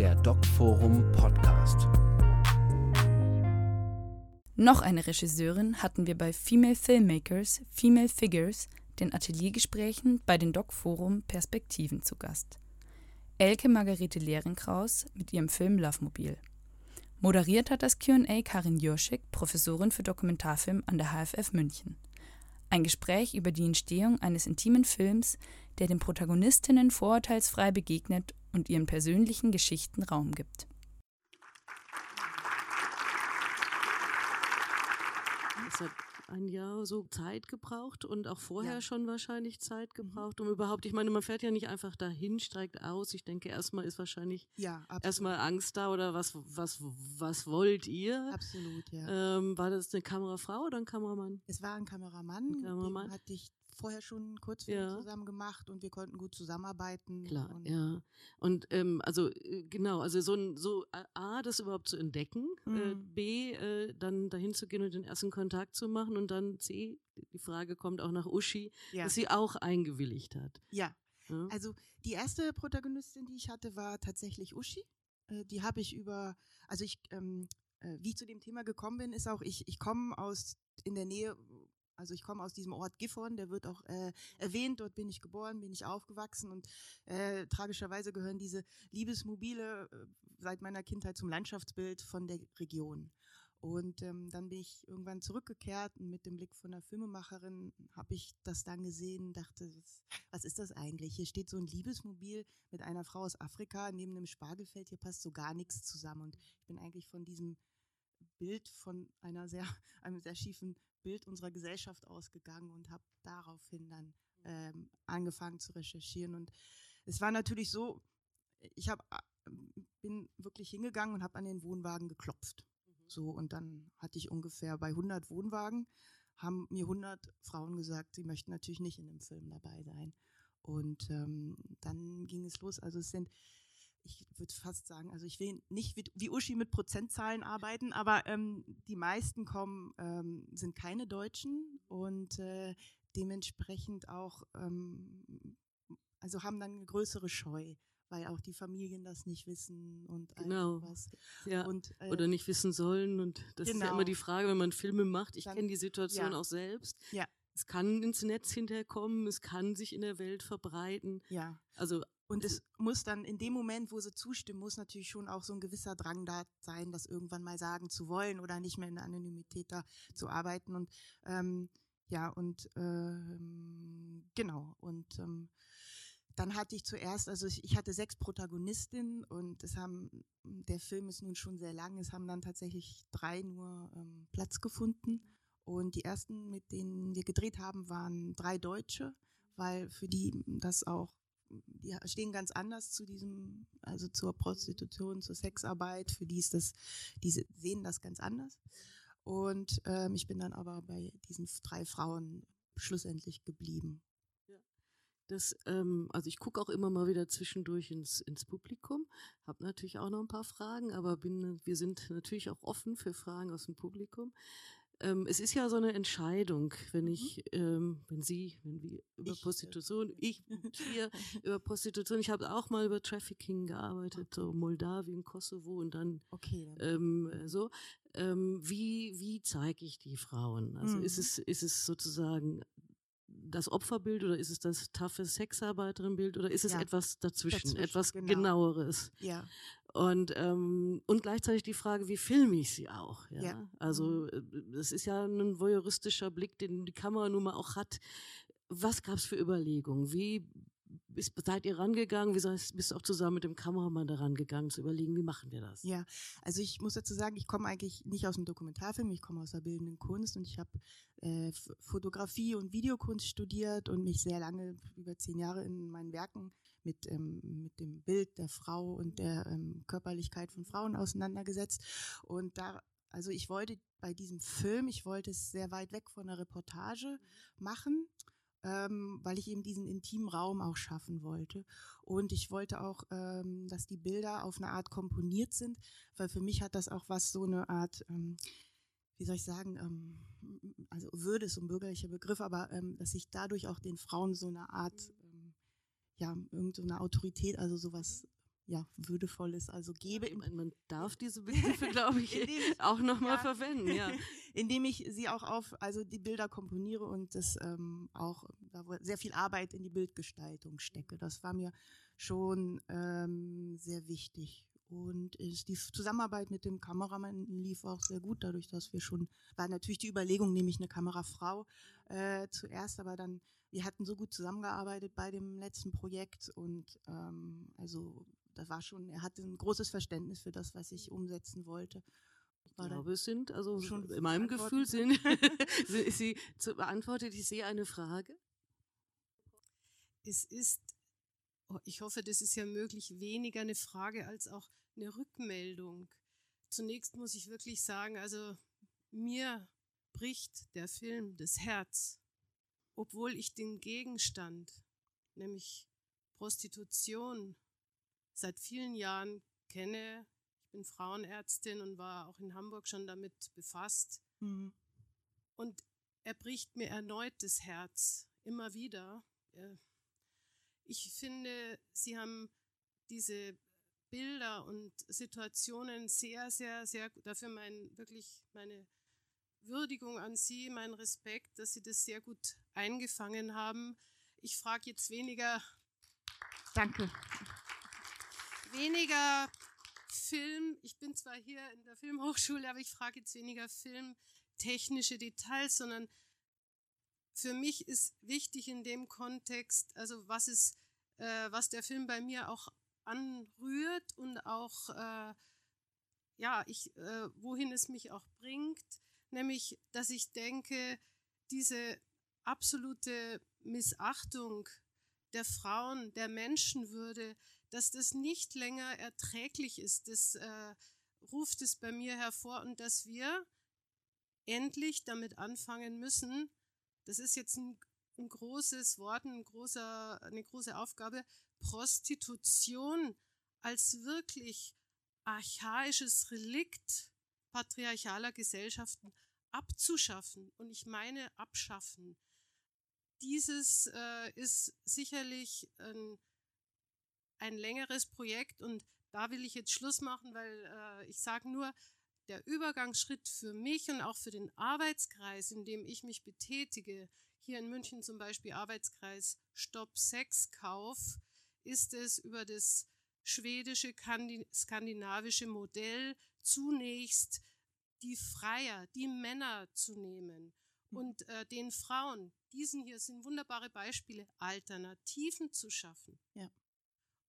der DocForum Podcast. Noch eine Regisseurin hatten wir bei Female Filmmakers, Female Figures, den Ateliergesprächen bei den DocForum Perspektiven zu Gast. Elke Margarete Lehrenkraus mit ihrem Film Lovemobil. Moderiert hat das QA Karin Jurschik, Professorin für Dokumentarfilm an der HFF München. Ein Gespräch über die Entstehung eines intimen Films, der den Protagonistinnen vorurteilsfrei begegnet und ihren persönlichen Geschichten Raum gibt. Es hat ein Jahr so Zeit gebraucht und auch vorher ja. schon wahrscheinlich Zeit mhm. gebraucht, um überhaupt, ich meine, man fährt ja nicht einfach dahin, steigt aus. Ich denke, erstmal ist wahrscheinlich ja, erstmal Angst da oder was, was, was wollt ihr? Absolut, ja. Ähm, war das eine Kamerafrau oder ein Kameramann? Es war ein Kameramann, ein Kameramann. hatte ich vorher schon einen Kurzfilm ja. zusammen gemacht und wir konnten gut zusammenarbeiten. Klar, und ja. Und ähm, also äh, genau, also so ein so A, das überhaupt zu entdecken, äh, mhm. äh, B, äh, dann dahin zu gehen und den ersten Kontakt zu machen und dann C, die Frage kommt auch nach Uschi, ja. dass sie auch eingewilligt hat. Ja. ja. Also die erste Protagonistin, die ich hatte, war tatsächlich Uschi. Äh, die habe ich über, also ich, ähm, äh, wie ich zu dem Thema gekommen bin, ist auch, ich, ich komme aus in der Nähe also ich komme aus diesem Ort Gifhorn, der wird auch äh, erwähnt, dort bin ich geboren, bin ich aufgewachsen und äh, tragischerweise gehören diese Liebesmobile äh, seit meiner Kindheit zum Landschaftsbild von der Region. Und ähm, dann bin ich irgendwann zurückgekehrt und mit dem Blick von der Filmemacherin habe ich das dann gesehen, dachte, was, was ist das eigentlich? Hier steht so ein Liebesmobil mit einer Frau aus Afrika neben einem Spargelfeld, hier passt so gar nichts zusammen. Und ich bin eigentlich von diesem Bild von einer sehr, einem sehr schiefen Bild unserer Gesellschaft ausgegangen und habe daraufhin dann ähm, angefangen zu recherchieren. Und es war natürlich so, ich hab, äh, bin wirklich hingegangen und habe an den Wohnwagen geklopft. Mhm. So, und dann hatte ich ungefähr bei 100 Wohnwagen, haben mir 100 Frauen gesagt, sie möchten natürlich nicht in dem Film dabei sein. Und ähm, dann ging es los. Also es sind ich würde fast sagen, also ich will nicht wie, wie Uschi mit Prozentzahlen arbeiten, aber ähm, die meisten kommen, ähm, sind keine Deutschen und äh, dementsprechend auch, ähm, also haben dann eine größere Scheu weil auch die Familien das nicht wissen und genau. was. Ja. Und, äh, Oder nicht wissen sollen. Und das genau. ist ja immer genau. die Frage, wenn man Filme macht. Ich kenne die Situation ja. auch selbst. Ja. Es kann ins Netz hinterkommen, es kann sich in der Welt verbreiten. Ja. Also und es muss dann in dem Moment, wo sie zustimmen, muss natürlich schon auch so ein gewisser Drang da sein, das irgendwann mal sagen zu wollen oder nicht mehr in der Anonymität da zu arbeiten. Und ähm, ja, und ähm, genau. Und ähm, dann hatte ich zuerst, also ich, ich hatte sechs Protagonistinnen und es haben, der Film ist nun schon sehr lang, es haben dann tatsächlich drei nur ähm, Platz gefunden. Und die ersten, mit denen wir gedreht haben, waren drei Deutsche, weil für die das auch die stehen ganz anders zu diesem, also zur Prostitution, zur Sexarbeit. Für die ist das, die sehen das ganz anders. Und ähm, ich bin dann aber bei diesen drei Frauen schlussendlich geblieben. Das, ähm, also ich gucke auch immer mal wieder zwischendurch ins, ins Publikum, habe natürlich auch noch ein paar Fragen, aber bin, wir sind natürlich auch offen für Fragen aus dem Publikum ähm, es ist ja so eine Entscheidung, wenn mhm. ich, ähm, wenn Sie, wenn wir über ich, äh, Prostitution, ich, wir über Prostitution, ich habe auch mal über Trafficking gearbeitet, okay. so Moldawien, Kosovo und dann okay. ähm, so. Ähm, wie wie zeige ich die Frauen? Also mhm. ist es ist es sozusagen das Opferbild oder ist es das taffe Sexarbeiterin-Bild oder ist es ja, etwas dazwischen, dazwischen etwas genau. genaueres? Ja. Und, ähm, und gleichzeitig die Frage, wie filme ich sie auch? Ja? ja. Also mhm. äh, das ist ja ein voyeuristischer Blick, den die Kamera nun mal auch hat. Was gab es für Überlegungen? Wie bist, seid ihr rangegangen? Wie seid, bist du auch zusammen mit dem Kameramann da rangegangen, zu überlegen, wie machen wir das? Ja, also ich muss dazu sagen, ich komme eigentlich nicht aus dem Dokumentarfilm, ich komme aus der bildenden Kunst und ich habe äh, Fotografie und Videokunst studiert und mich sehr lange, über zehn Jahre in meinen Werken mit, ähm, mit dem Bild der Frau und der ähm, Körperlichkeit von Frauen auseinandergesetzt. Und da, also ich wollte bei diesem Film, ich wollte es sehr weit weg von der Reportage machen ähm, weil ich eben diesen intimen Raum auch schaffen wollte. Und ich wollte auch, ähm, dass die Bilder auf eine Art komponiert sind, weil für mich hat das auch was so eine Art, ähm, wie soll ich sagen, ähm, also Würde ist so ein bürgerlicher Begriff, aber ähm, dass ich dadurch auch den Frauen so eine Art, ähm, ja, irgendeine Autorität, also sowas ja, würdevoll ist. Also gebe. Ich meine, man darf diese Begriffe, glaube ich, auch nochmal ja, verwenden, ja. Indem ich sie auch auf, also die Bilder komponiere und das ähm, auch da sehr viel Arbeit in die Bildgestaltung stecke. Das war mir schon ähm, sehr wichtig. Und ist die Zusammenarbeit mit dem Kameramann lief auch sehr gut, dadurch, dass wir schon, war natürlich die Überlegung, nehme ich eine Kamerafrau äh, zuerst, aber dann, wir hatten so gut zusammengearbeitet bei dem letzten Projekt und ähm, also da war schon, er hatte ein großes Verständnis für das, was ich umsetzen wollte. Ich glaube, es sind, also schon in meinem Gefühl sind, ist sie zu, beantwortet ich sehe eine Frage. Es ist, oh, ich hoffe, das ist ja möglich, weniger eine Frage als auch eine Rückmeldung. Zunächst muss ich wirklich sagen, also mir bricht der Film das Herz, obwohl ich den Gegenstand, nämlich Prostitution, seit vielen Jahren kenne. Ich bin Frauenärztin und war auch in Hamburg schon damit befasst. Mhm. Und er bricht mir erneut das Herz, immer wieder. Ich finde, Sie haben diese Bilder und Situationen sehr, sehr, sehr, dafür mein, wirklich meine Würdigung an Sie, mein Respekt, dass Sie das sehr gut eingefangen haben. Ich frage jetzt weniger. Danke weniger Film, ich bin zwar hier in der Filmhochschule, aber ich frage jetzt weniger filmtechnische Details, sondern für mich ist wichtig in dem Kontext, also was ist, äh, was der Film bei mir auch anrührt und auch, äh, ja, ich, äh, wohin es mich auch bringt, nämlich, dass ich denke, diese absolute Missachtung der Frauen, der Menschenwürde, dass das nicht länger erträglich ist. Das äh, ruft es bei mir hervor und dass wir endlich damit anfangen müssen, das ist jetzt ein, ein großes Wort, ein großer, eine große Aufgabe, Prostitution als wirklich archaisches Relikt patriarchaler Gesellschaften abzuschaffen. Und ich meine abschaffen. Dieses äh, ist sicherlich ein ein längeres Projekt und da will ich jetzt Schluss machen, weil äh, ich sage nur, der Übergangsschritt für mich und auch für den Arbeitskreis, in dem ich mich betätige, hier in München zum Beispiel Arbeitskreis Stopp Sexkauf, ist es über das schwedische, skandinavische Modell zunächst die Freier, die Männer zu nehmen hm. und äh, den Frauen, diesen hier sind wunderbare Beispiele, Alternativen zu schaffen. Ja.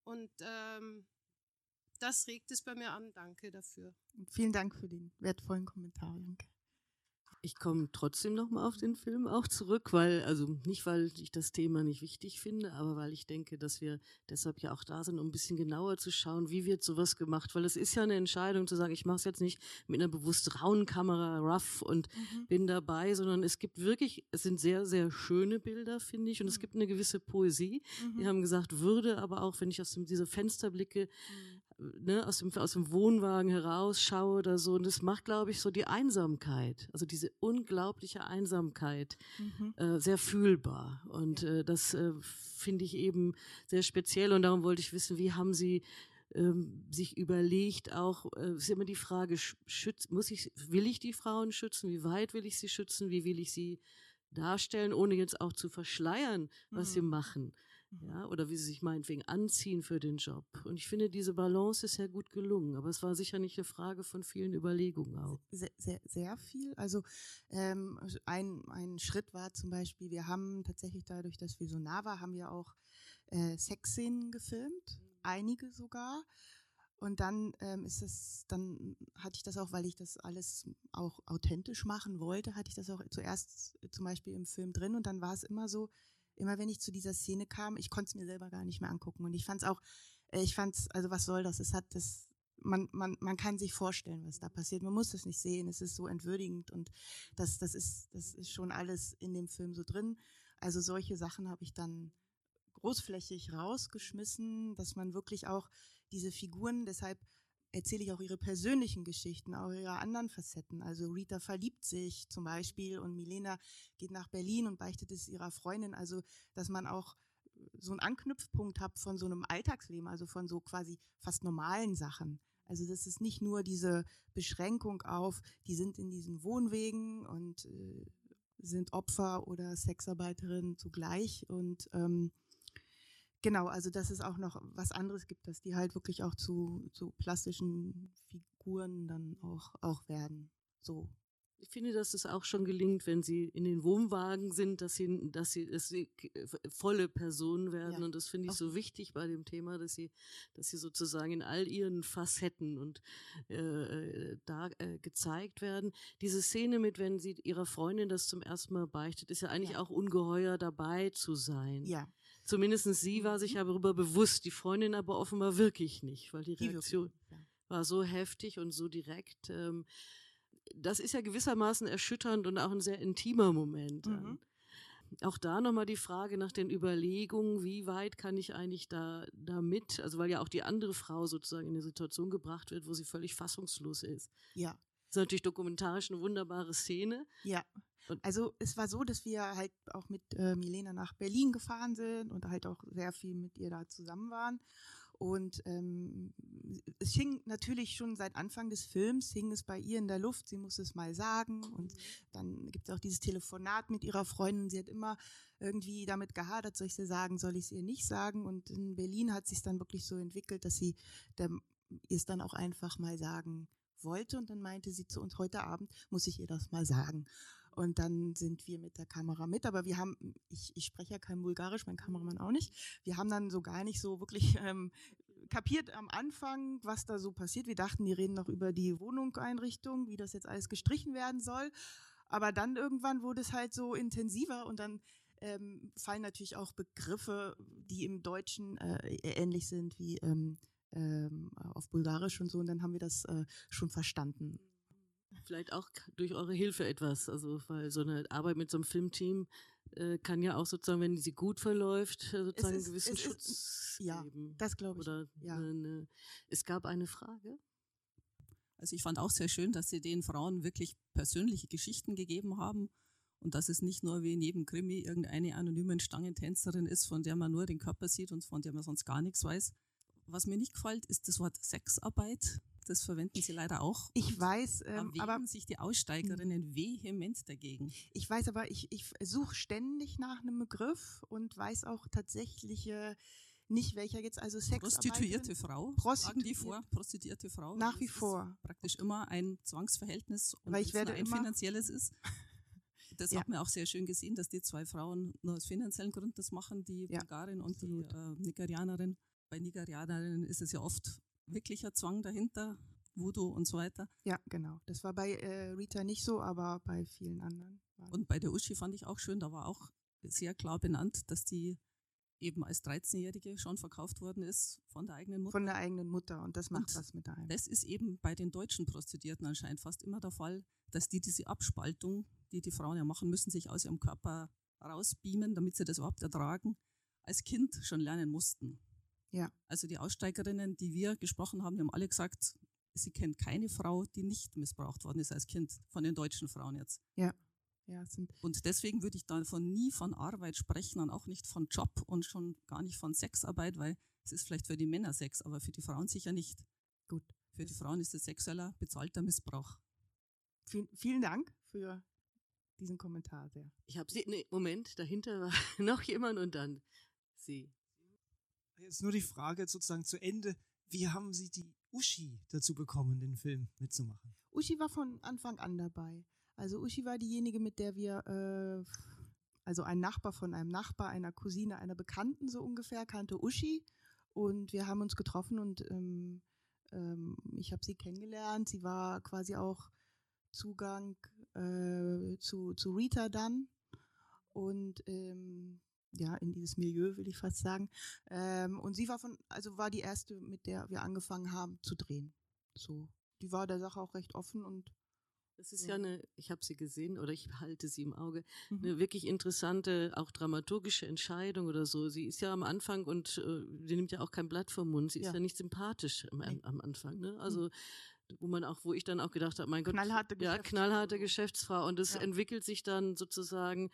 Und ähm, das regt es bei mir an. Danke dafür. Vielen Dank für den wertvollen Kommentar. Danke. Ich komme trotzdem nochmal auf den Film auch zurück, weil, also nicht, weil ich das Thema nicht wichtig finde, aber weil ich denke, dass wir deshalb ja auch da sind, um ein bisschen genauer zu schauen, wie wird sowas gemacht. Weil es ist ja eine Entscheidung zu sagen, ich mache es jetzt nicht mit einer bewusst rauen Kamera, rough und mhm. bin dabei, sondern es gibt wirklich, es sind sehr, sehr schöne Bilder, finde ich, und mhm. es gibt eine gewisse Poesie. Mhm. Wir haben gesagt, Würde, aber auch, wenn ich aus dem, diese Fenster blicke, mhm ne, aus, dem, aus dem Wohnwagen herausschaue oder so. Und das macht, glaube ich, so die Einsamkeit, also diese unglaubliche Einsamkeit, mhm. äh, sehr fühlbar. Und äh, das äh, finde ich eben sehr speziell. Und darum wollte ich wissen, wie haben Sie ähm, sich überlegt, auch äh, ist immer die Frage, schütz, muss ich, will ich die Frauen schützen? Wie weit will ich sie schützen? Wie will ich sie darstellen, ohne jetzt auch zu verschleiern, was mhm. sie machen? Ja, oder wie sie sich meinetwegen anziehen für den Job. Und ich finde, diese Balance ist sehr gut gelungen, aber es war sicher nicht eine Frage von vielen Überlegungen auch. Sehr, sehr, sehr viel. Also ähm, ein, ein Schritt war zum Beispiel, wir haben tatsächlich dadurch, dass wir so nah waren, haben wir auch äh, Sexszenen gefilmt, einige sogar. Und dann ähm, ist es, dann hatte ich das auch, weil ich das alles auch authentisch machen wollte, hatte ich das auch zuerst zum Beispiel im Film drin und dann war es immer so, immer wenn ich zu dieser Szene kam, ich konnte es mir selber gar nicht mehr angucken. Und ich fand es auch, äh, ich fand es, also was soll das? Es hat das, man, man, man kann sich vorstellen, was da passiert. Man muss es nicht sehen. Es ist so entwürdigend und das, das ist, das ist schon alles in dem Film so drin. Also solche Sachen habe ich dann großflächig rausgeschmissen, dass man wirklich auch diese Figuren, deshalb erzähle ich auch ihre persönlichen Geschichten, auch ihre anderen Facetten. Also Rita verliebt sich zum Beispiel und Milena geht nach Berlin und beichtet es ihrer Freundin. Also, dass man auch so einen Anknüpfpunkt habe von so einem Alltagsleben, also von so quasi fast normalen Sachen. Also das ist nicht nur diese Beschränkung auf, die sind in diesen Wohnwegen und äh, sind Opfer oder Sexarbeiterinnen zugleich und ähm, Genau, also dass es auch noch was anderes gibt, dass die halt wirklich auch zu, zu plastischen Figuren dann auch, auch werden. So ich finde, dass es auch schon gelingt, wenn sie in den Wohnwagen sind, dass sie, dass sie, dass sie volle Personen werden. Ja. Und das finde ich so wichtig bei dem Thema, dass sie, dass sie sozusagen in all ihren Facetten und äh, da äh, gezeigt werden. Diese Szene mit, wenn sie ihrer Freundin das zum ersten Mal beichtet, ist ja eigentlich ja. auch ungeheuer dabei zu sein. Ja. Zumindest sie war sich mhm. darüber bewusst, die Freundin aber offenbar wirklich nicht, weil die Reaktion die war so heftig und so direkt. Ähm, das ist ja gewissermaßen erschütternd und auch ein sehr intimer Moment. Mhm. Auch da nochmal die Frage nach den Überlegungen, wie weit kann ich eigentlich da, da mit, also weil ja auch die andere Frau sozusagen in eine Situation gebracht wird, wo sie völlig fassungslos ist. Ja. Das ist natürlich dokumentarisch eine wunderbare Szene. Ja. Also es war so, dass wir halt auch mit äh, Milena nach Berlin gefahren sind und halt auch sehr viel mit ihr da zusammen waren. Und ähm, es hing natürlich schon seit Anfang des Films, hing es bei ihr in der Luft, sie muss es mal sagen. Und dann gibt es auch dieses Telefonat mit ihrer Freundin. Sie hat immer irgendwie damit gehadert, soll ich sie sagen, soll ich es ihr nicht sagen. Und in Berlin hat sich dann wirklich so entwickelt, dass sie es dann auch einfach mal sagen wollte. Und dann meinte sie zu uns, heute Abend muss ich ihr das mal sagen. Und dann sind wir mit der Kamera mit. Aber wir haben, ich, ich spreche ja kein Bulgarisch, mein Kameramann auch nicht. Wir haben dann so gar nicht so wirklich ähm, kapiert am Anfang, was da so passiert. Wir dachten, die reden noch über die Wohnungseinrichtung, wie das jetzt alles gestrichen werden soll. Aber dann irgendwann wurde es halt so intensiver und dann ähm, fallen natürlich auch Begriffe, die im Deutschen äh, ähnlich sind wie ähm, ähm, auf Bulgarisch und so. Und dann haben wir das äh, schon verstanden. Vielleicht auch durch eure Hilfe etwas. Also, weil so eine Arbeit mit so einem Filmteam äh, kann ja auch sozusagen, wenn sie gut verläuft, äh, sozusagen ist, einen gewissen Schutz ist, ja, geben. das glaube ich. Oder ja. eine, es gab eine Frage. Also ich fand auch sehr schön, dass sie den Frauen wirklich persönliche Geschichten gegeben haben und dass es nicht nur wie in jedem Krimi irgendeine anonyme Stangentänzerin ist, von der man nur den Körper sieht und von der man sonst gar nichts weiß. Was mir nicht gefällt, ist das Wort Sexarbeit. Das verwenden sie leider auch. Ich weiß, ähm, aber sich die Aussteigerinnen vehement dagegen. Ich weiß, aber ich, ich suche ständig nach einem Begriff und weiß auch tatsächlich äh, nicht welcher jetzt also Sex. Prostituierte Frau. Prostituierte. die vor. Prostituierte Frau. Nach wie vor. Praktisch immer ein Zwangsverhältnis und Weil ich werde ein finanzielles ist. Das ja. hat man auch sehr schön gesehen, dass die zwei Frauen nur aus finanziellen Gründen das machen, die ja, Bulgarin und absolut. die äh, Nigerianerin. Bei Nigerianerinnen ist es ja oft wirklicher Zwang dahinter, Voodoo und so weiter. Ja, genau. Das war bei äh, Rita nicht so, aber bei vielen anderen. Und bei der Uschi fand ich auch schön, da war auch sehr klar benannt, dass die eben als 13-Jährige schon verkauft worden ist von der eigenen Mutter. Von der eigenen Mutter und das macht und was mit einem. Das ist eben bei den deutschen Prostituierten anscheinend fast immer der Fall, dass die diese Abspaltung, die die Frauen ja machen müssen, sich aus ihrem Körper rausbeamen, damit sie das überhaupt ertragen, als Kind schon lernen mussten. Ja. Also die Aussteigerinnen, die wir gesprochen haben, die haben alle gesagt, sie kennen keine Frau, die nicht missbraucht worden ist als Kind, von den deutschen Frauen jetzt. Ja. Ja, sind und deswegen würde ich davon nie von Arbeit sprechen und auch nicht von Job und schon gar nicht von Sexarbeit, weil es ist vielleicht für die Männer Sex, aber für die Frauen sicher nicht. Gut. Für die Frauen ist es sexueller, bezahlter Missbrauch. Vielen, vielen Dank für diesen Kommentar sehr. Ich habe sie, nee, Moment, dahinter war noch jemand und dann sie. Jetzt nur die Frage sozusagen zu Ende. Wie haben Sie die Uschi dazu bekommen, den Film mitzumachen? Uschi war von Anfang an dabei. Also Uschi war diejenige, mit der wir, äh, also ein Nachbar von einem Nachbar, einer Cousine, einer Bekannten so ungefähr, kannte Uschi. Und wir haben uns getroffen und ähm, ähm, ich habe sie kennengelernt. Sie war quasi auch Zugang äh, zu, zu Rita dann. Und ähm, ja, in dieses Milieu, will ich fast sagen. Ähm, und sie war von, also war die erste, mit der wir angefangen haben zu drehen. So. Die war der Sache auch recht offen und das ist ja, ja eine, ich habe sie gesehen oder ich halte sie im Auge, mhm. eine wirklich interessante, auch dramaturgische Entscheidung oder so. Sie ist ja am Anfang und äh, sie nimmt ja auch kein Blatt vom Mund. Sie ist ja, ja nicht sympathisch am, am Anfang. Ne? Also mhm. wo man auch, wo ich dann auch gedacht habe, mein Gott, knallharte ja, knallharte Geschäftsfrau und es ja. entwickelt sich dann sozusagen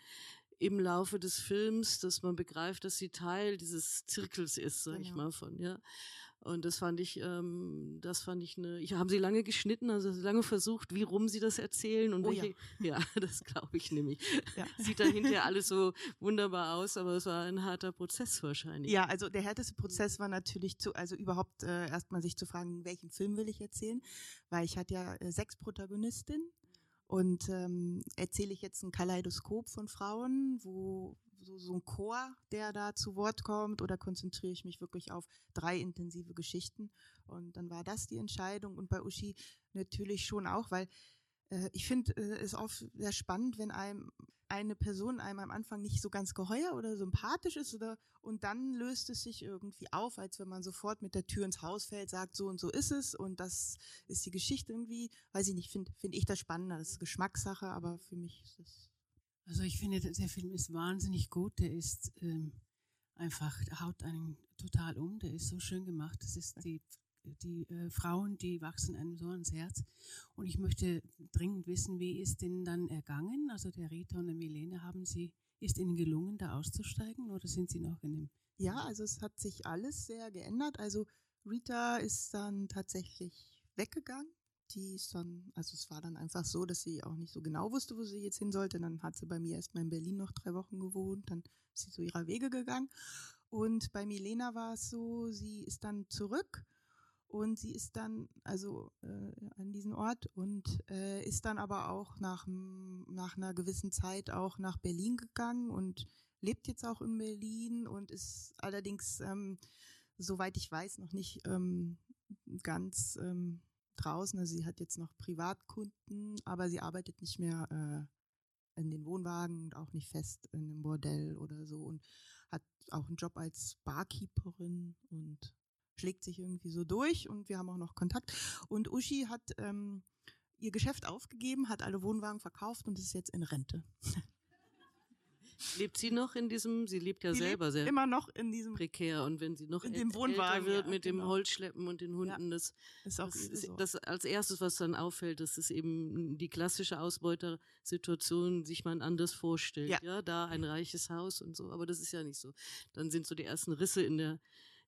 im Laufe des Films, dass man begreift, dass sie Teil dieses Zirkels ist, sag ich Genau. mal von, ja. Und das fand ich, ähm, das fand ich eine, ich haben sie lange geschnitten, also lange versucht, wie rum sie das erzählen und Oh ja. welche, ja, das glaube ich nämlich. Ja. Sieht dann hinterher alles so wunderbar aus, aber es war ein harter Prozess wahrscheinlich. Ja, also der härteste Prozess war natürlich zu, also überhaupt äh, erstmal sich zu fragen, welchen Film will ich erzählen, weil ich hatte ja äh, sechs Protagonistinnen und ähm, erzähle ich jetzt ein Kaleidoskop von Frauen, wo so, so ein Chor, der da zu Wort kommt, oder konzentriere ich mich wirklich auf drei intensive Geschichten? Und dann war das die Entscheidung und bei Uschi natürlich schon auch, weil äh, ich finde äh, es oft sehr spannend, wenn einem eine Person einem am Anfang nicht so ganz geheuer oder sympathisch ist oder und dann löst es sich irgendwie auf, als wenn man sofort mit der Tür ins Haus fällt, sagt so und so ist es und das ist die Geschichte irgendwie, weiß ich nicht, finde find ich das spannender, das ist Geschmackssache, aber für mich ist das Also ich finde, der Film ist wahnsinnig gut. Der ist ähm, einfach, der haut einen total um. Der ist so schön gemacht. Das ist die, die äh, Frauen, die wachsen einem so ans Herz. Und ich möchte dringend wissen, wie ist denen dann ergangen? Also der Rita und der Milene, haben sie, ist ihnen gelungen, da auszusteigen oder sind sie noch in dem? Ja, also es hat sich alles sehr geändert. Also Rita ist dann tatsächlich weggegangen. Die ist dann, also es war dann einfach so, dass sie auch nicht so genau wusste, wo sie jetzt hin sollte. Dann hat sie bei mir erstmal in Berlin noch drei Wochen gewohnt. Dann ist sie so ihrer Wege gegangen. Und bei Milena war es so, sie ist dann zurück und sie ist dann also äh, an diesen Ort und äh, ist dann aber auch nach, nach einer gewissen Zeit auch nach Berlin gegangen und lebt jetzt auch in Berlin und ist allerdings, ähm, soweit ich weiß, noch nicht ähm, ganz ähm, draußen. Also sie hat jetzt noch Privatkunden, aber sie arbeitet nicht mehr äh, in den Wohnwagen und auch nicht fest in einem Bordell oder so und hat auch einen Job als Barkeeperin und schlägt sich irgendwie so durch und wir haben auch noch Kontakt. Und Uschi hat ähm, ihr Geschäft aufgegeben, hat alle Wohnwagen verkauft und ist jetzt in Rente. Lebt sie noch in diesem, sie lebt ja Sie selber lebt sehr immer noch in diesem, prekär und wenn sie noch In dem Wohnwagen, wird ja, mit dem genau. Holzschleppen und den Hunden, das, ist auch das, ist das als erstes, was dann auffällt, das ist eben die klassische Ausbeutersituation, sich man anders vorstellt. Ja. Ja. da ein reiches Haus und so, aber das ist ja nicht so. Dann sind so die ersten Risse in der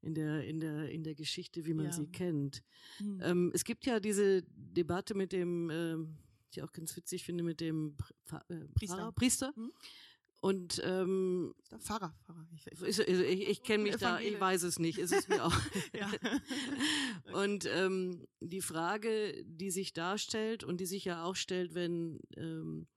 in der in der in der Geschichte, wie man Ja. sie kennt. Hm. Ähm, es gibt ja diese Debatte mit dem, ähm, die ich auch ganz witzig finde, mit dem Pr- Pfarr- äh, Priester. Pfarrer, Priester. Hm. Und ähm, Pfarrer, Pfarrer. Ich, ich, ich, ich kenne mich da, ich Evangelisch. weiß es nicht, ist es mir auch. Und ähm, die Frage, die sich darstellt und die sich ja auch stellt, wenn ähm,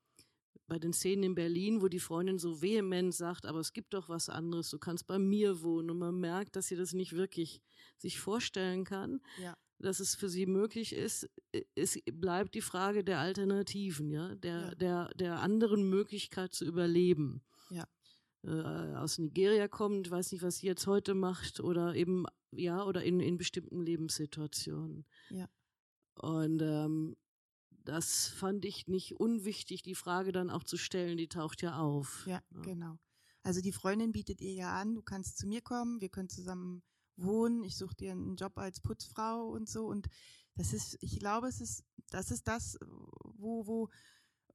bei den Szenen in Berlin, wo die Freundin so vehement sagt, aber es gibt doch was anderes, du kannst bei mir wohnen und man merkt, dass sie das nicht wirklich sich vorstellen kann, Ja. dass es für sie möglich ist, es bleibt die Frage der Alternativen, ja, der, Ja. der, der anderen Möglichkeit zu überleben. Ja. Äh, aus Nigeria kommt, weiß nicht, was sie jetzt heute macht, oder eben, ja, oder in, in bestimmten Lebenssituationen. Ja. Und ähm, das fand ich nicht unwichtig, die Frage dann auch zu stellen, die taucht ja auf. Ja, genau. Also die Freundin bietet ihr ja an, du kannst zu mir kommen, wir können zusammen wohnen, ich suche dir einen Job als Putzfrau und so. Und das ist, ich glaube, es ist, das ist das, wo, wo,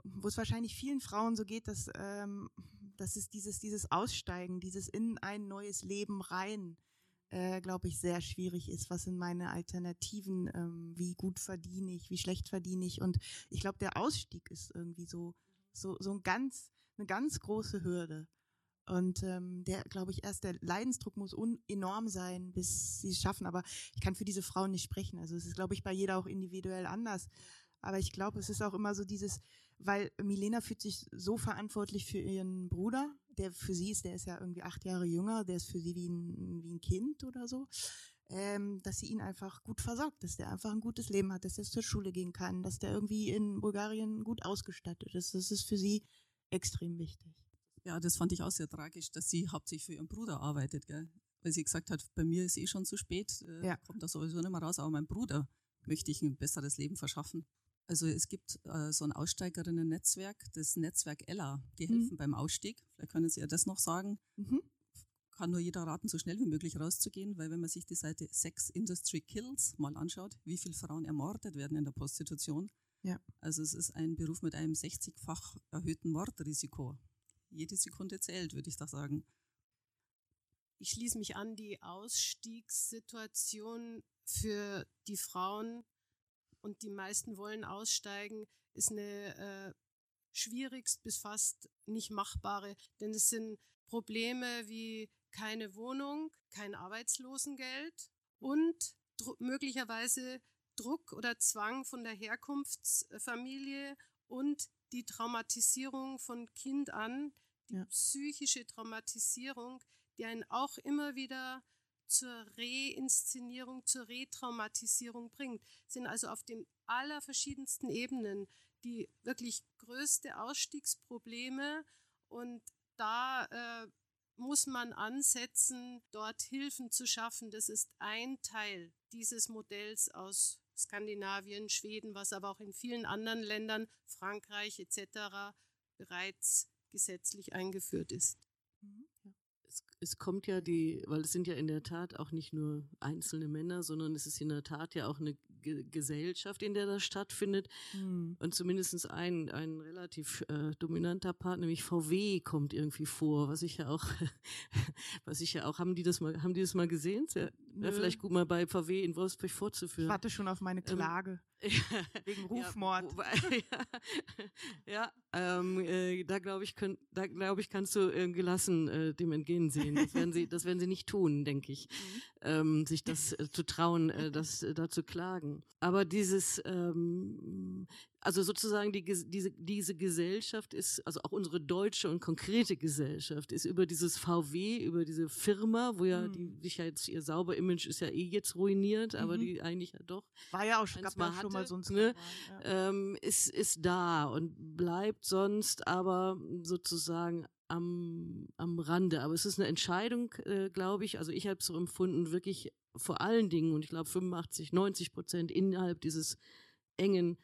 wo es wahrscheinlich vielen Frauen so geht, dass, ähm, dass es dieses, dieses Aussteigen, dieses in ein neues Leben rein, äh, glaube ich, sehr schwierig ist. Was sind meine Alternativen? Ähm, wie gut verdiene ich? Wie schlecht verdiene ich? Und ich glaube, der Ausstieg ist irgendwie so, so, so ein ganz, eine ganz große Hürde. Und ähm, der, glaube ich, erst der Leidensdruck muss enorm sein, bis sie es schaffen. Aber ich kann für diese Frauen nicht sprechen. Also es ist, glaube ich, bei jeder auch individuell anders. Aber ich glaube, es ist auch immer so dieses, weil Milena fühlt sich so verantwortlich für ihren Bruder, der für sie ist, der ist ja irgendwie acht Jahre jünger, der ist für sie wie ein, wie ein Kind oder so, ähm, dass sie ihn einfach gut versorgt, dass der einfach ein gutes Leben hat, dass er zur Schule gehen kann, dass der irgendwie in Bulgarien gut ausgestattet ist. Das ist für sie extrem wichtig. Ja, das fand ich auch sehr tragisch, dass sie hauptsächlich für ihren Bruder arbeitet, gell? weil sie gesagt hat, bei mir ist eh schon zu spät, äh, Ja. kommt da sowieso nicht mehr raus, aber meinem Bruder möchte ich ein besseres Leben verschaffen. Also es gibt äh, so ein Aussteigerinnen-Netzwerk, das Netzwerk Ella, die Mhm. helfen beim Ausstieg. Vielleicht können Sie ja das noch sagen. Mhm. Kann nur jeder raten, so schnell wie möglich rauszugehen, weil wenn man sich die Seite Sex Industry Kills mal anschaut, wie viele Frauen ermordet werden in der Prostitution. Ja. Also es ist ein Beruf mit einem 60-fach erhöhten Mordrisiko. jede Sekunde zählt, würde ich da sagen. Ich schließe mich an, die Ausstiegssituation für die Frauen und die meisten wollen aussteigen, ist eine äh, schwierigst bis fast nicht machbare, denn es sind Probleme wie keine Wohnung, kein Arbeitslosengeld und dr möglicherweise Druck oder Zwang von der Herkunftsfamilie und die Traumatisierung von Kind an, die ja. psychische Traumatisierung, die einen auch immer wieder zur Reinszenierung, zur Retraumatisierung bringt, sind also auf den allerverschiedensten Ebenen die wirklich größte Ausstiegsprobleme und da äh, muss man ansetzen, dort Hilfen zu schaffen. Das ist ein Teil dieses Modells aus Skandinavien, Schweden, was aber auch in vielen anderen Ländern, Frankreich etc. bereits gesetzlich eingeführt ist. Es, kommt ja die, weil es sind ja in der Tat auch nicht nur einzelne Männer, sondern es ist in der Tat ja auch eine Ge Gesellschaft, in der das stattfindet. Mhm. Und zumindest ein, ein relativ äh, dominanter Part, nämlich VW, kommt irgendwie vor, was ich ja auch, was ich ja auch, haben die das mal, haben die das mal gesehen? Wäre ja, vielleicht gut mal bei VW in Wolfsburg vorzuführen. Ich warte schon auf meine ähm, Klage. Ähm, wegen Rufmord. Ja, ja, ähm, äh, da glaube ich, könnt, da glaube ich, kannst du äh, gelassen äh, dem entgegensehen. Das werden sie, das werden sie nicht tun, denke ich, mhm. ähm, sich das äh, zu trauen, äh, das äh, da zu klagen. Aber dieses, ähm, also sozusagen die, diese, diese Gesellschaft ist, also auch unsere deutsche und konkrete Gesellschaft ist über dieses VW, über diese Firma, wo ja mhm. die sich ja jetzt ihr sauber Image ist ja eh jetzt ruiniert, mhm. aber die eigentlich ja doch. War ja auch schon, gab mal, hatte, schon mal so ein ne, ja. ähm, ist, ist da und bleibt sonst aber sozusagen am, am Rande. Aber es ist eine Entscheidung, äh, glaube ich, also ich habe es so empfunden, wirklich vor allen Dingen, und ich glaube 85, 90 Prozent innerhalb dieses engen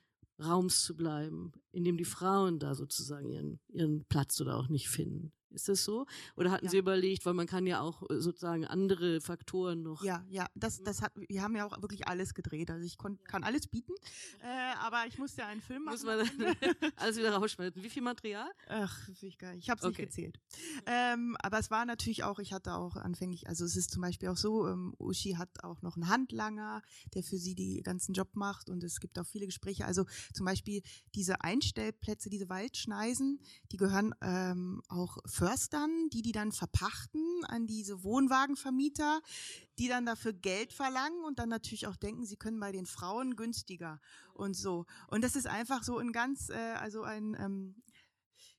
Raums zu bleiben, in dem die Frauen da sozusagen ihren, ihren Platz oder auch nicht finden. Ist das so? Oder hatten ja. Sie überlegt, weil man kann ja auch äh, sozusagen andere Faktoren noch. Ja, ja, das, das hat, wir haben ja auch wirklich alles gedreht. Also ich kon, kann alles bieten, äh, aber ich musste ja einen Film machen. Muss man alles wieder rausschneiden. Wie viel Material? Ach, ich geil. Ich habe es okay. nicht gezählt. Ähm, aber es war natürlich auch, ich hatte auch anfänglich, also es ist zum Beispiel auch so, ähm, Uschi hat auch noch einen Handlanger, der für sie die ganzen Job macht und es gibt auch viele Gespräche. Also zum Beispiel diese Einstellplätze, diese Waldschneisen, die gehören ähm, auch für Förstern, die die dann verpachten an diese Wohnwagenvermieter, die dann dafür Geld verlangen und dann natürlich auch denken, sie können bei den Frauen günstiger und so. Und das ist einfach so ein ganz, äh, also ein ähm,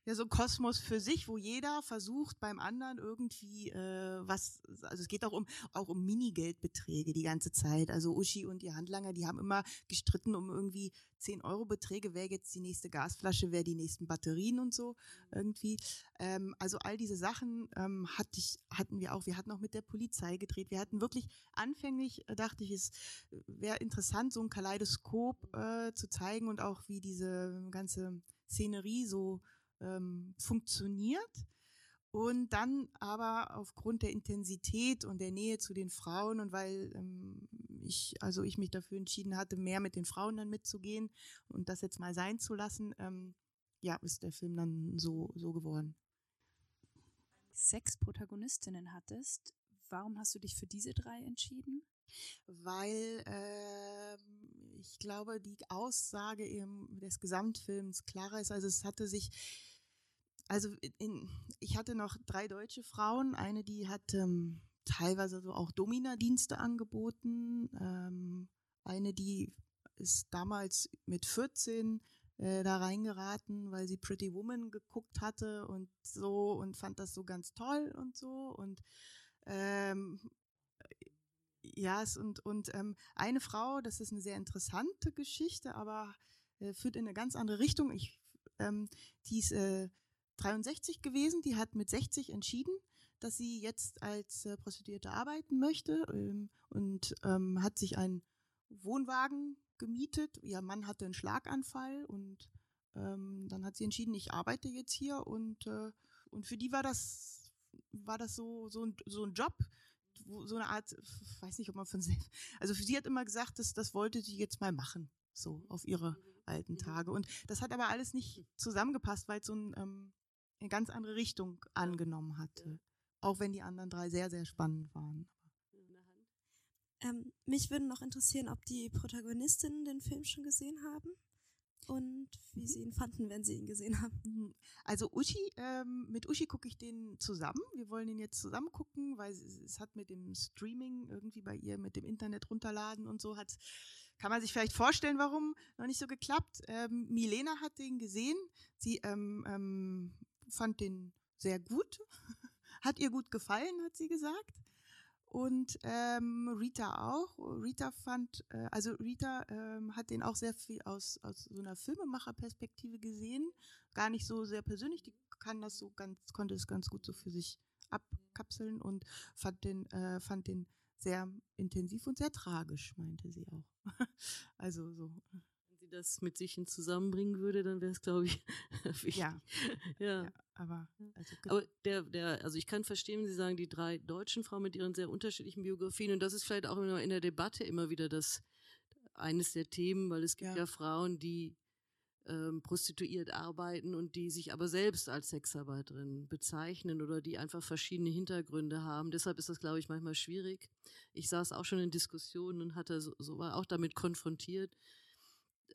ja so ein Kosmos für sich, wo jeder versucht beim anderen irgendwie äh, was, also es geht auch um auch um Minigeldbeträge die ganze Zeit. Also Uschi und ihr Handlanger, die haben immer gestritten um irgendwie 10 Euro Beträge, wer jetzt die nächste Gasflasche, wer die nächsten Batterien und so irgendwie. Ähm, also all diese Sachen ähm, hatte ich, hatten wir auch. Wir hatten auch mit der Polizei gedreht. Wir hatten wirklich anfänglich, äh, dachte ich, es wäre interessant, so ein Kaleidoskop äh, zu zeigen und auch wie diese ganze Szenerie so ähm, funktioniert. Und dann aber aufgrund der Intensität und der Nähe zu den Frauen und weil ähm, ich, also ich mich dafür entschieden hatte, mehr mit den Frauen dann mitzugehen und das jetzt mal sein zu lassen, ähm, ja, ist der Film dann so, so geworden. Sechs Protagonistinnen hattest. Warum hast du dich für diese drei entschieden? Weil äh, ich glaube, die Aussage im, des Gesamtfilms klarer ist. Also es hatte sich also in, ich hatte noch drei deutsche Frauen. Eine, die hat ähm, teilweise so auch Domina-Dienste angeboten. Ähm, eine, die ist damals mit 14 äh, da reingeraten, weil sie Pretty Woman geguckt hatte und so und fand das so ganz toll und so und ähm, ja, es und, und ähm, eine Frau, das ist eine sehr interessante Geschichte, aber äh, führt in eine ganz andere Richtung. Ich, ähm, die ist äh, 63 gewesen, die hat mit 60 entschieden, dass sie jetzt als äh, Prostituierte arbeiten möchte ähm, und ähm, hat sich einen Wohnwagen gemietet. Ihr Mann hatte einen Schlaganfall und ähm, dann hat sie entschieden, ich arbeite jetzt hier und, äh, und für die war das, war das so, so, ein, so ein Job, wo, so eine Art, weiß nicht, ob man von selbst, also sie hat immer gesagt, dass, das wollte sie jetzt mal machen, so auf ihre alten Tage. Und das hat aber alles nicht zusammengepasst, weil es so ein ähm, eine ganz andere Richtung angenommen hatte. Auch wenn die anderen drei sehr, sehr spannend waren. Ähm, mich würde noch interessieren, ob die Protagonistinnen den Film schon gesehen haben und wie sie ihn fanden, wenn sie ihn gesehen haben. Mhm. Also Uschi, ähm, mit Uschi gucke ich den zusammen. Wir wollen ihn jetzt zusammen gucken, weil es, es, hat mit dem Streaming irgendwie bei ihr, mit dem Internet runterladen und so hat, kann man sich vielleicht vorstellen, warum noch nicht so geklappt. Ähm, Milena hat den gesehen. Sie ähm, ähm fand den sehr gut. hat ihr gut gefallen, hat sie gesagt und ähm, Rita auch. Rita fand, äh, also Rita ähm, hat den auch sehr viel aus, aus so einer Filmemacherperspektive gesehen, gar nicht so sehr persönlich. Die kann das so ganz, konnte es ganz gut so für sich abkapseln und fand den, äh, fand den sehr intensiv und sehr tragisch, meinte sie auch. also so das mit sich in zusammenbringen würde, dann wäre es, glaube ich, wichtig. Ja. ja. ja. Aber, also aber der, der, also ich kann verstehen, wenn Sie sagen, die drei deutschen Frauen mit ihren sehr unterschiedlichen Biografien, und das ist vielleicht auch in der Debatte immer wieder das eines der Themen, weil es gibt ja, ja Frauen, die ähm, prostituiert arbeiten und die sich aber selbst als Sexarbeiterin bezeichnen oder die einfach verschiedene Hintergründe haben. Deshalb ist das, glaube ich, manchmal schwierig. Ich saß auch schon in Diskussionen und hatte so, so war auch damit konfrontiert,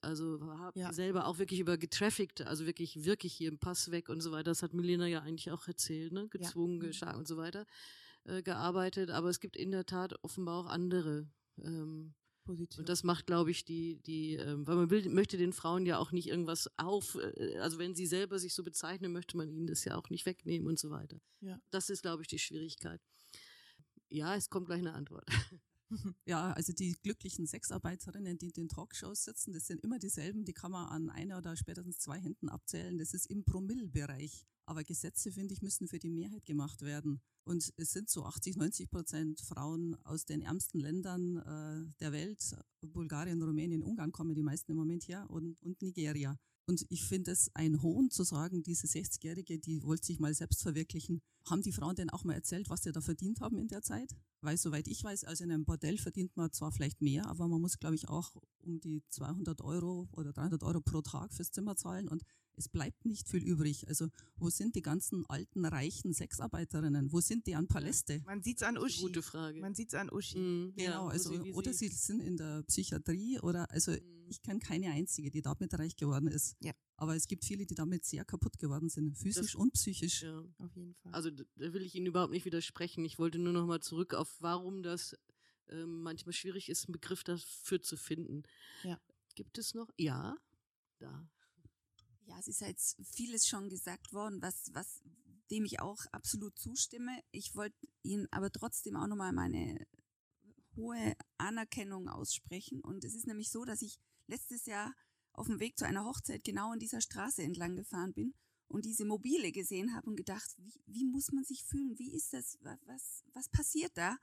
also habe ja. selber auch wirklich über getraffickt, also wirklich, wirklich hier im Pass weg und so weiter. Das hat Milena ja eigentlich auch erzählt, ne? Gezwungen, ja. Mhm. geschlagen und so weiter, äh, gearbeitet. Aber es gibt in der Tat offenbar auch andere ähm, Position. Und das macht, glaube ich, die, die, ähm, weil man will, möchte den Frauen ja auch nicht irgendwas auf, äh, also wenn sie selber sich so bezeichnen, möchte man ihnen das ja auch nicht wegnehmen und so weiter. Ja. Das ist, glaube ich, die Schwierigkeit. Ja, es kommt gleich eine Antwort. Ja, also die glücklichen Sexarbeiterinnen, die in den Talkshows sitzen, das sind immer dieselben, die kann man an einer oder spätestens zwei Händen abzählen. Das ist im Promillbereich. Aber Gesetze, finde ich, müssen für die Mehrheit gemacht werden. Und es sind so 80, 90 Prozent Frauen aus den ärmsten Ländern äh, der Welt. Bulgarien, Rumänien, Ungarn kommen die meisten im Moment her und, und Nigeria. Und ich finde es ein Hohn zu sagen, diese 60-Jährige, die wollte sich mal selbst verwirklichen. Haben die Frauen denn auch mal erzählt, was sie da verdient haben in der Zeit? Weil soweit ich weiß, also in einem Bordell verdient man zwar vielleicht mehr, aber man muss, glaube ich, auch um die 200 Euro oder 300 Euro pro Tag fürs Zimmer zahlen und es bleibt nicht viel übrig. Also wo sind die ganzen alten, reichen Sexarbeiterinnen? Wo sind die an Paläste? Man sieht es an Uschi. Gute Frage. Man sieht es an Uschi. Mhm, genau, ja, also, sie, oder sie sind in der Psychiatrie oder, also mhm. ich kenne keine einzige, die damit reich geworden ist. Ja. Aber es gibt viele, die damit sehr kaputt geworden sind, physisch das, und psychisch. Ja, auf jeden Fall. Also da will ich Ihnen überhaupt nicht widersprechen. Ich wollte nur noch mal zurück auf, warum das äh, manchmal schwierig ist, einen Begriff dafür zu finden. Ja. Gibt es noch? Ja, da. Ja, es ist jetzt vieles schon gesagt worden, was, was dem ich auch absolut zustimme. Ich wollte Ihnen aber trotzdem auch nochmal meine hohe Anerkennung aussprechen. Und es ist nämlich so, dass ich letztes Jahr auf dem Weg zu einer Hochzeit genau an dieser Straße entlang gefahren bin und diese Mobile gesehen habe und gedacht, wie, wie muss man sich fühlen? Wie ist das? Was, was passiert da?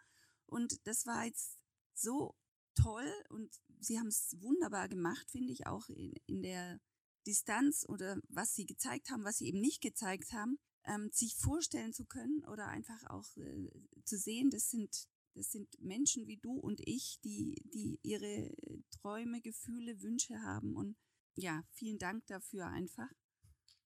Und das war jetzt so toll und sie haben es wunderbar gemacht, finde ich, auch in, in der Distanz oder was sie gezeigt haben, was sie eben nicht gezeigt haben, ähm, sich vorstellen zu können oder einfach auch äh, zu sehen, das sind, das sind Menschen wie du und ich, die, die ihre Träume, Gefühle, Wünsche haben. Und ja, vielen Dank dafür einfach.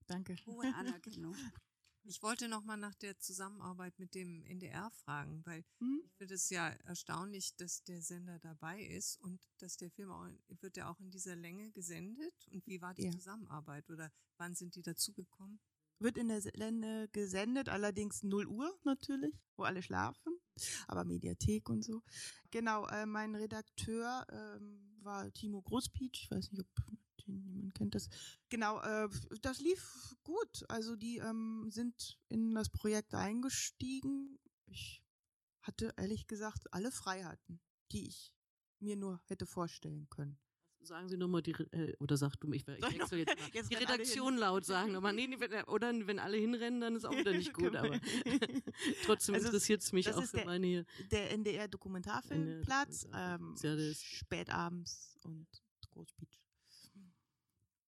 Danke. Hohe Anerkennung. Ich wollte noch mal nach der Zusammenarbeit mit dem NDR fragen, weil hm? ich finde es ja erstaunlich, dass der Sender dabei ist und dass der Film auch, wird ja auch in dieser Länge gesendet. Und wie war die ja. Zusammenarbeit oder wann sind die dazugekommen? Wird in der Länge gesendet, allerdings 0 Uhr natürlich, wo alle schlafen, aber Mediathek und so. Genau, äh, mein Redakteur ähm, war Timo Großpietsch, ich weiß nicht, ob jemand kennt das. Genau, äh, das lief gut. Also die ähm, sind in das Projekt eingestiegen. Ich hatte ehrlich gesagt alle Freiheiten, die ich mir nur hätte vorstellen können. Sagen Sie nochmal die, äh, oder sag du, ich, ich wechsle jetzt mal. Jetzt die Redaktion laut sagen nochmal. Nee, nee, oder wenn alle hinrennen, dann ist auch wieder nicht gut, aber trotzdem also interessiert es mich auch für der, meine hier. Der NDR-Dokumentarfilmplatz, ähm, ja, spätabends und Großbeach.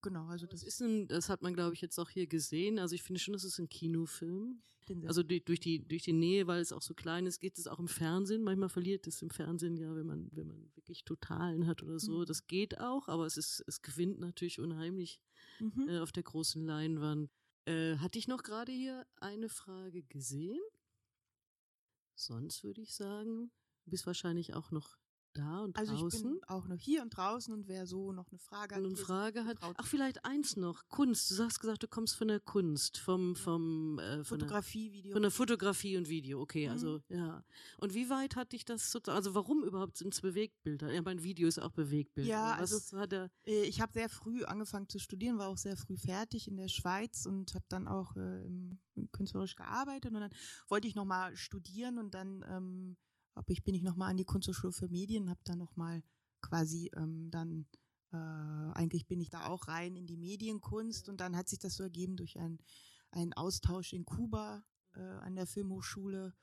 Genau, also das, das ist ein, das hat man glaube ich jetzt auch hier gesehen. Also ich finde schon, das ist ein Kinofilm. Also durch, durch die durch die Nähe, weil es auch so klein ist, geht es auch im Fernsehen. Manchmal verliert es im Fernsehen ja, wenn man wenn man wirklich Totalen hat oder so. Mhm. Das geht auch, aber es ist es gewinnt natürlich unheimlich mhm. äh, auf der großen Leinwand. Äh, hatte ich noch gerade hier eine Frage gesehen? Sonst würde ich sagen, du bist wahrscheinlich auch noch da und Also ich draußen. bin auch noch hier und draußen und wer so noch eine Frage hat. Eine Frage hat. Ach, vielleicht eins noch. Kunst. Du hast gesagt, du kommst von der Kunst, vom, vom, äh, von der, Fotografie, Video. von der Fotografie und Video. Okay, Mhm. also, ja. Und wie weit hat dich das sozusagen, also warum überhaupt sind es Bewegtbilder? Ja, mein Video ist auch Bewegtbild. Ja, was also, hat er, Äh, Ich habe sehr früh angefangen zu studieren, war auch sehr früh fertig in der Schweiz und habe dann auch äh, künstlerisch gearbeitet und dann wollte ich nochmal studieren und dann ähm, ich, bin ich nochmal an die Kunsthochschule für Medien, habe dann nochmal quasi ähm, dann äh, eigentlich bin ich da auch rein in die Medienkunst und dann hat sich das so ergeben durch einen, einen Austausch in Kuba äh, an der Filmhochschule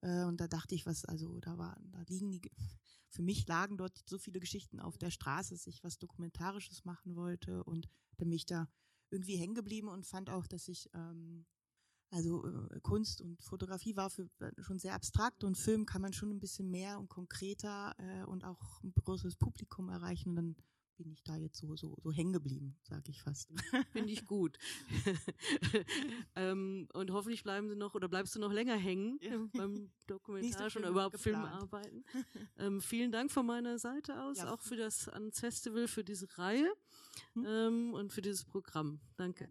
äh, und da dachte ich, was, also da war, da liegen die, für mich lagen dort so viele Geschichten auf der Straße, dass ich was Dokumentarisches machen wollte und bin ich da irgendwie hängen geblieben und fand auch, dass ich ähm, also äh, Kunst und Fotografie war für äh, schon sehr abstrakt und Film kann man schon ein bisschen mehr und konkreter äh, und auch ein größeres Publikum erreichen und dann bin ich da jetzt so so so hängen geblieben, sage ich fast. finde ich gut. ähm, und hoffentlich bleiben sie noch oder bleibst du noch länger hängen Ja. beim Dokumentarischen viel oder überhaupt. Filmarbeiten. ähm, vielen Dank von meiner Seite aus, Ja. auch für das ans Festival, für diese Reihe Hm. ähm, und für dieses Programm. Danke.